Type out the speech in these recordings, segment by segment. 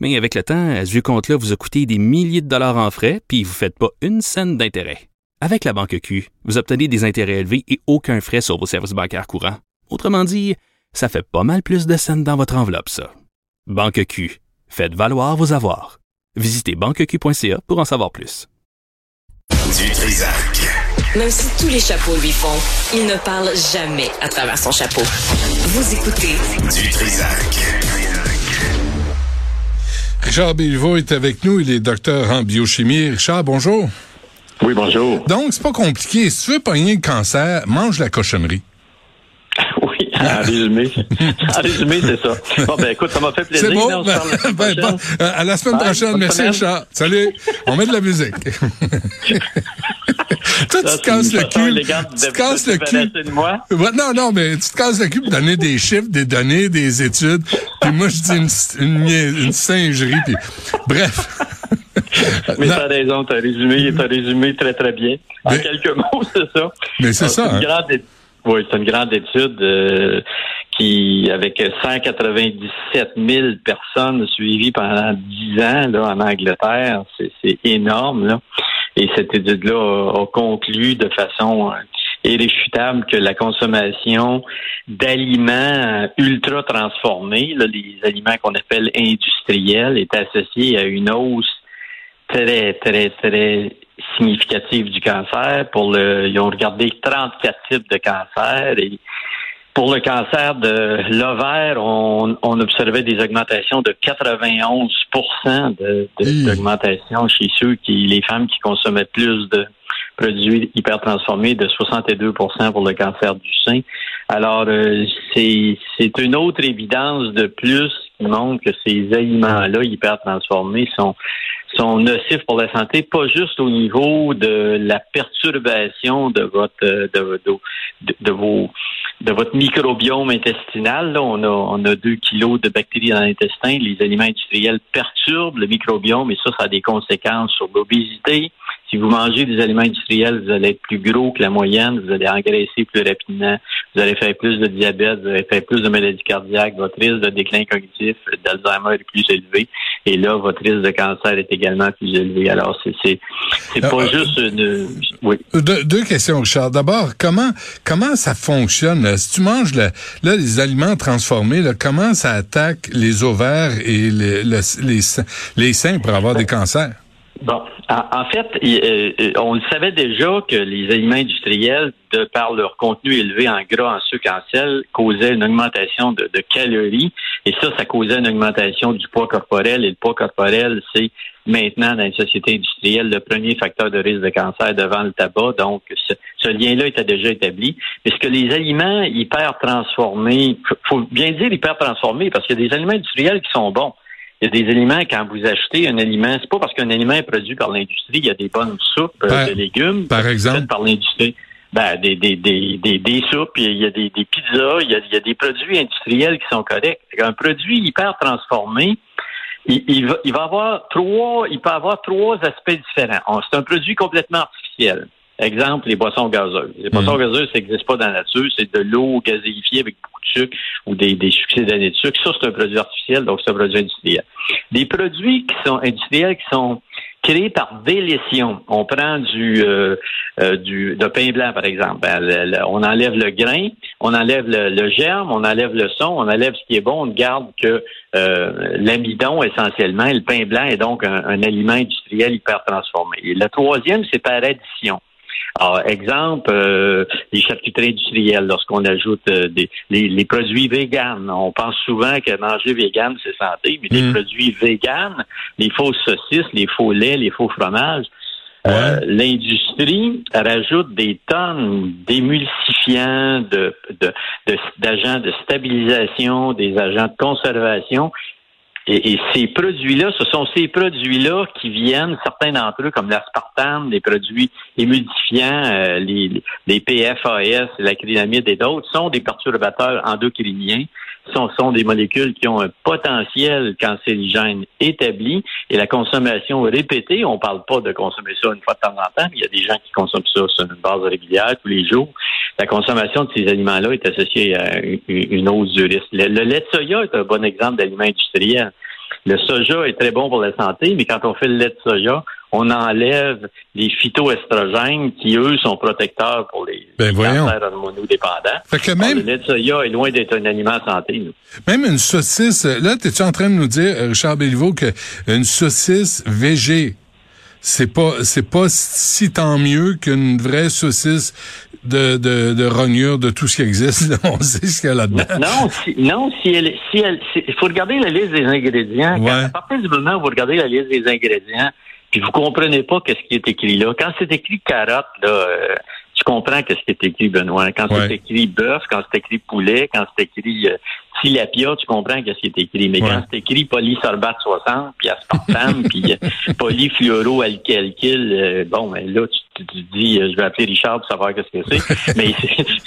Mais avec le temps, ce vieux compte-là vous a coûté des milliers de dollars en frais, puis vous ne faites pas une scène d'intérêt. Avec la banque Q, vous obtenez des intérêts élevés et aucun frais sur vos services bancaires courants. Autrement dit, ça fait pas mal plus de scènes dans votre enveloppe, ça. Banque Q, faites valoir vos avoirs. Visitez banqueq.ca pour en savoir plus. Du Trisac. Même si tous les chapeaux lui font, il ne parle jamais à travers son chapeau. Vous écoutez Du Trisac. Richard Bilvaux est avec nous. Il est docteur en biochimie. Richard, bonjour. Oui, bonjour. Donc, c'est pas compliqué. Si tu veux pogner le cancer, mange la cochonnerie. Oui, en résumé. en résumé, c'est ça. Bon, ben écoute, ça m'a fait plaisir. C'est bon? on se parle Ben, ben, à la semaine prochaine. Merci, semaine. Richard. Salut. On met de la musique. Toi, tu te casses le cul. Tu te casses le cul. Ouais, non, non, mais tu te casses le cul pour donner des chiffres, des données, des études. Puis moi, je dis une, une, singerie. Puis... Bref. Mais t'as raison, t'as résumé, t'as résumé très très bien. En Mais- quelques mots, c'est ça. Mais c'est Euh, ça, une hein. grande Oui, c'est une grande étude euh, qui, avec 197 000 personnes suivies pendant 10 ans là, en Angleterre, c'est c'est énorme. Là. Et cette étude-là a, conclu de façon euh, irréfutable que la consommation d'aliments euh, ultra transformés, les aliments qu'on appelle industriels, est associée à une hausse très, très, très significative du cancer. Pour le, ils ont regardé 34 types de cancers et pour le cancer de l'ovaire, on, on observait des augmentations de 91 de, de- d'augmentation chez ceux qui, les femmes qui consommaient plus de produits hyper transformés, de 62% pour le cancer du sein. Alors, euh, c'est, une autre évidence de plus qui montre que ces aliments-là hyper transformés sont sont nocifs pour la santé, pas juste au niveau de la perturbation de votre de, de, de- de vos de votre microbiome intestinal. Là, on a on a deux kilos de bactéries dans l'intestin. Les aliments industriels perturbent le microbiome et ça, ça a des conséquences sur l'obésité. Si vous mangez des aliments industriels, vous allez être plus gros que la moyenne, vous allez engraisser plus rapidement, vous allez faire plus de diabète, vous allez faire plus de maladies cardiaques, votre risque de déclin cognitif, d'Alzheimer est plus élevé, et là, votre risque de cancer est également plus élevé. Alors, c'est c'est c'est pas Euh, juste une... Oui. Deux, deux questions, Richard. D'abord, comment comment ça fonctionne? là? Si tu manges le- là, les aliments transformés, là, comment ça attaque les ovaires et les, le- les, les seins pour avoir des cancers? Bon, en, fait, euh, euh, on le savait déjà que les aliments industriels, de par leur contenu élevé en gras, en sucre, en sel, causaient une augmentation de, de calories. Et ça, ça causait une augmentation du poids corporel. Et le poids corporel, c'est maintenant dans les sociétés industrielles le premier facteur de risque de cancer devant le tabac. Donc, ce, ce lien-là était déjà établi. Mais ce que les aliments hyper transformés, faut bien dire hyper transformés, parce qu'il y a des aliments industriels qui sont bons. Il y a des aliments, quand vous achetez un aliment, c'est pas parce qu'un aliment est produit par l'industrie, il y a des bonnes soupes euh, Par- de légumes par exemple? par l'industrie. Ben, des, des, des, des, des soupes, il y a des, des pizzas, il y a, il y a des produits industriels qui sont corrects. Un produit hyper transformé, il, il va, il va avoir trois, il peut avoir trois aspects différents. C'est un produit complètement artificiel. Exemple, les boissons gazeuses. Les boissons gazeuses, ça n'existe pas dans la nature. C'est de l'eau gazéifiée avec beaucoup de sucre ou des, des succès d'années de sucre. Ça, c'est un produit artificiel, donc c'est un produit industriel. Des produits qui sont industriels, qui sont créés par délétion. On prend du, euh, euh, du de pain blanc, par exemple. Ben, le- le- on enlève le grain, on enlève le, le germe, on enlève le son, on enlève ce qui est bon, on ne garde que euh, l'amidon essentiellement. Et le pain blanc est donc un, un aliment industriel hyper transformé. Et le troisième, c'est par addition. Alors, exemple, euh, les charcuteries industrielles, lorsqu'on ajoute euh, des, les, les produits véganes. On pense souvent que manger vegan, c'est santé, mais les Mm. produits véganes, les fausses saucisses, les faux laits, les faux fromages, euh, l'industrie rajoute des tonnes d'émulsifiants, de, de, de- d'agents de stabilisation, des agents de conservation. Et, et ces produits-là, ce sont ces produits-là qui viennent, certains d'entre eux, comme l'aspartame, les produits émulsifiants, euh, les, les PFAS, l'acrylamide et d'autres, sont des perturbateurs endocriniens sont, sont des molécules qui ont un potentiel cancérigène établi et la consommation répétée, on parle pas de consommer ça une fois de temps en temps, mais il y a des gens qui consomment ça sur une base régulière tous les jours. La consommation de ces aliments-là est associée à une hausse du risque. Le, le lait de soya est un bon exemple d'aliment industriel. Le soja est très bon pour la santé, mais quand on fait le lait de soja, on enlève les phytoestrogènes qui, eux, sont protecteurs pour les, Ben, cancers hormonodépendants. Fait que Alors, même, le lait de soya est loin d'être un aliment santé. nous. même une saucisse, là, t'es-tu en train de nous dire, euh, Richard Béliveau, que une saucisse végé, c'est pas, c'est pas si tant mieux qu'une vraie saucisse de, de, de rognure de tout ce qui existe. On sait ce qu'il y a là-dedans. Non, si, non, si elle, si elle, si- il faut regarder la liste des ingrédients. Quand- à partir du moment où vous regardez la liste des ingrédients, puis vous comprenez pas qu'est-ce qui est écrit là. Quand c'est écrit carotte, là, euh, tu comprends qu'est-ce qui est écrit, Benoît. Quand Ouais. c'est écrit bœuf, quand c'est écrit poulet, quand c'est écrit euh, tilapia, tu comprends qu'est-ce qui est écrit. Mais Ouais. quand c'est écrit polysorbate 60, puis aspartame, puis euh, polyfluoroalkylkyl, euh, bon, ben là, tu, tu- dis, euh, je vais appeler Richard pour savoir qu'est-ce que c'est. Mais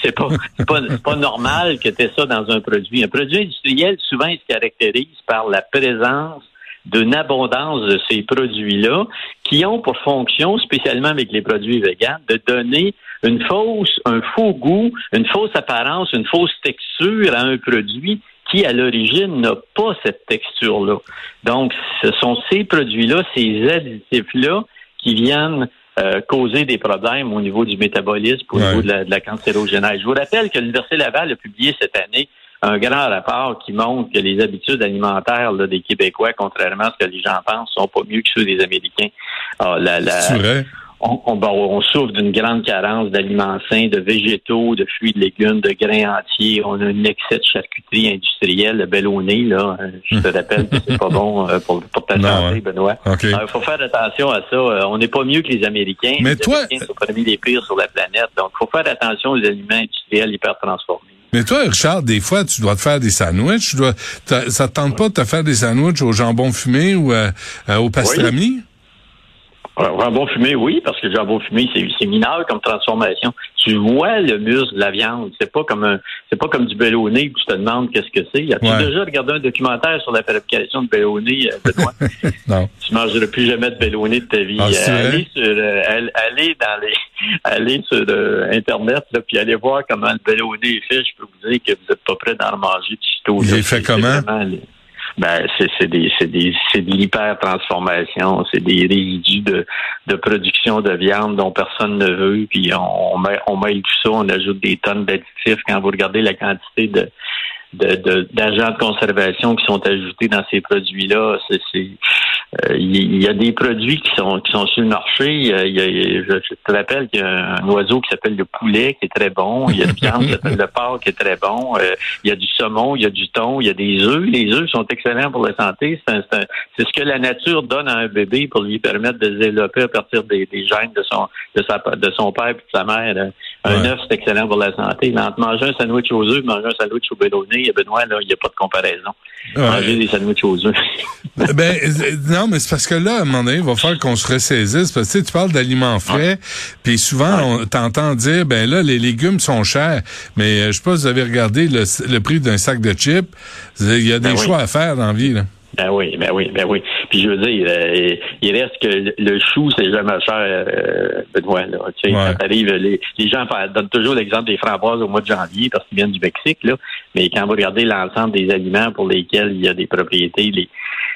c'est- pas, pas, pas normal que tu ça dans un produit. Un produit industriel, souvent, il se caractérise par la présence d'une abondance de ces produits-là qui ont pour fonction, spécialement avec les produits véganes, de donner une fausse, un faux goût, une fausse apparence, une fausse texture à un produit qui, à l'origine, n'a pas cette texture-là. Donc, ce sont ces produits-là, ces additifs-là qui viennent euh, causer des problèmes au niveau du métabolisme, au Ouais. niveau de la, de la cancérogénèse. Je vous rappelle que l'Université Laval a publié cette année un grand rapport qui montre que les habitudes alimentaires là, des Québécois, contrairement à ce que les gens pensent, sont pas mieux que ceux des Américains. Ah, la, la- C'est vrai. On, on, bon, on souffre d'une grande carence d'aliments sains, de végétaux, de fruits, de légumes, de grains entiers. On a un excès de charcuterie industrielle, le bel au nez, là. Euh, Je te rappelle que c'est pas bon euh, pour, pour ta santé. Benoît. Il faut faire attention à ça. Euh, On n'est pas mieux que les Américains. Mais les toi- Américains sont parmi les pires sur la planète. Donc, il faut faire attention aux aliments industriels hyper transformés. Mais toi, Richard, des fois, tu dois te faire des sandwichs. Tu dois, ça te tente pas de te faire des sandwichs au jambon fumé ou euh, euh, au pastrami? Euh, Jambon fumé, oui, parce que le jambon fumé, c'est mineur comme transformation. Tu vois le muscle de la viande. C'est pas comme un, c'est pas comme du bellonné que tu te demandes qu'est-ce que c'est. As-tu Ouais. déjà regardé un documentaire sur la fabrication de bellonné, euh, Benoît? Non. tu mangeras plus jamais de bellonné de ta vie. Ah, Euh, allez sur, euh, all- allez dans les, allez sur euh, internet, là, puis allez voir comment le bellonné est fait. Je peux vous dire que vous êtes pas prêt d'en manger de sitôt. Il est fait comment? vraiment Ben, c'est des des de l'hyper transformation, c'est des résidus de de production de viande dont personne ne veut, puis on, on on mêle tout ça, on ajoute des tonnes d'additifs. Quand vous regardez la quantité de de- de- d'agents de, conservation qui sont ajoutés dans ces produits-là. C'est, il y a des produits qui sont qui sont sur le marché. Y a- y a- je, te rappelle qu'il y a un oiseau qui s'appelle le poulet qui est très bon. Il y a une viande qui s'appelle le porc qui est très bon. Euh, il y a du saumon, il y a du thon, il y a des œufs. Les œufs sont excellents pour la santé. C'est, ce que la nature donne à un bébé pour lui permettre de se développer à partir des, des gènes de son de sa de son père et de sa mère. Un Ouais. œuf, c'est excellent pour la santé. Mais entre manger un sandwich aux œufs et manger un sandwich au bellonné, Benoît, là, il n'y a pas de comparaison. Ouais. Manger des sandwichs aux œufs. ben non, mais c'est parce que là, à un moment donné, il va falloir qu'on se ressaisisse. Parce que tu sais, tu parles d'aliments frais, puis souvent, on t'entend dire, ben là, les légumes sont chers. Mais euh, je sais pas si vous avez regardé le, le prix d'un sac de chips. Il y a des Ben oui. choix à faire dans la vie. Là. Ben oui, ben oui, ben oui. Puis je veux dire, euh, il reste que le- le chou, c'est jamais cher, euh, Benoît. Là. Tu sais, Ouais. quand t'arrives, les, les gens donnent toujours l'exemple des framboises au mois de janvier parce qu'ils viennent du Mexique, là. Mais quand vous regardez l'ensemble des aliments pour lesquels il y a des propriétés, les,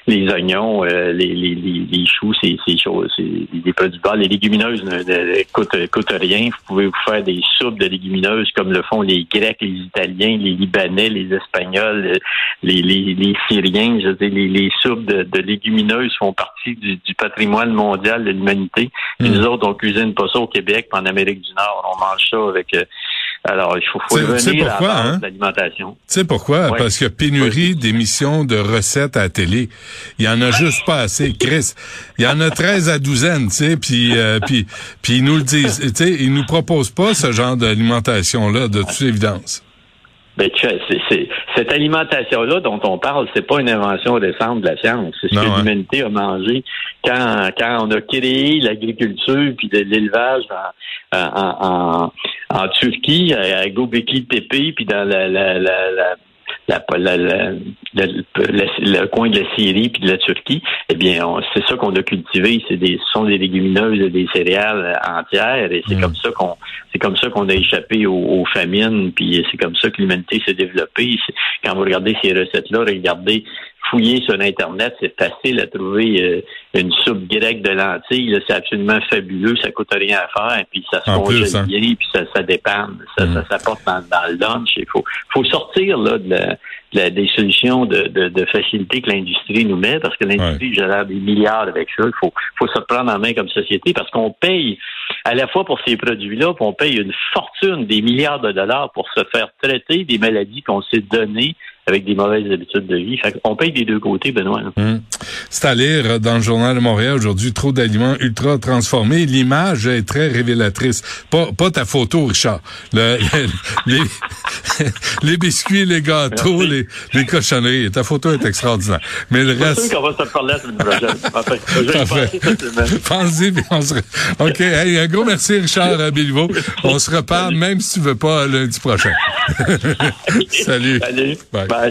les oignons, euh, les, les, les, les choux, c'est c'est choses, c'est des produits bas. Les légumineuses ne, ne coûtent, coûtent rien. Vous pouvez vous faire des soupes de légumineuses comme le font les Grecs, les Italiens, les Libanais, les Espagnols, les, les, les Syriens. Je veux dire, les, les soupes de, de légumineuses font partie du, du patrimoine mondial de l'humanité. Puis Mm. Nous autres, on cuisine pas ça au Québec, puis en Amérique du Nord, on mange ça avec. euh, alors, il faut, faut revenir à pourquoi, base hein? l'alimentation. Tu sais pourquoi? Parce qu'il y a pénurie d'émissions de recettes à la télé. Il y en a juste pas assez. Chris, il y en a 13 à douzaine, tu sais, puis, euh, puis, puis ils nous le disent. Tu sais, ils nous proposent pas ce genre d'alimentation-là, de toute évidence. Ben, tu sais, c'est, c'est- cette alimentation-là dont on parle, c'est pas une invention récente de la science. C'est ce Non, que hein. l'humanité a mangé quand, quand on a créé l'agriculture puis l'élevage en, en, en, en Turquie, à, Göbekli Tepe, puis dans la, la, la, la la- la- le coin de la Syrie puis de la Turquie, eh bien, c'est ça qu'on a cultivé. C'est des, ce sont des légumineuses et des céréales entières, et c'est Mm. comme ça qu'on, c'est comme ça qu'on a échappé aux, aux famines, puis c'est comme ça que l'humanité s'est développée. Quand vous regardez ces recettes-là, regardez, fouillez sur Internet, c'est facile à trouver euh, une soupe grecque de lentilles. C'est absolument fabuleux, ça coûte rien à faire, puis ça se congèle hein. bien, puis ça, ça dépanne, ça, Mm. ça s'apporte dans, dans le lunch. Il faut, faut sortir là, de la- de la- des solutions de, de, de facilité que l'industrie nous met, parce que l'industrie génère des milliards avec ça. Il faut, faut se prendre en main comme société, parce qu'on paye à la fois pour ces produits-là, puis on paye une fortune, des milliards de dollars pour se faire traiter des maladies qu'on s'est données avec des mauvaises habitudes de vie. Fait on paye des deux côtés, Benoît. Hum. C'est à lire dans le journal de Montréal aujourd'hui, trop d'aliments ultra transformés. L'image est très révélatrice. Pas, pas ta photo, Richard. Le- le- les, les biscuits, les gâteaux, les, les cochonneries. Ta photo est extraordinaire. Mais le C'est reste... sûr qu'on va se parler la semaine. Pensez, puis on se... OK. Hey, un gros merci, Richard Béliveau. On se reparle, même si tu veux pas, lundi prochain. Salut. Salut. Bye. Bye.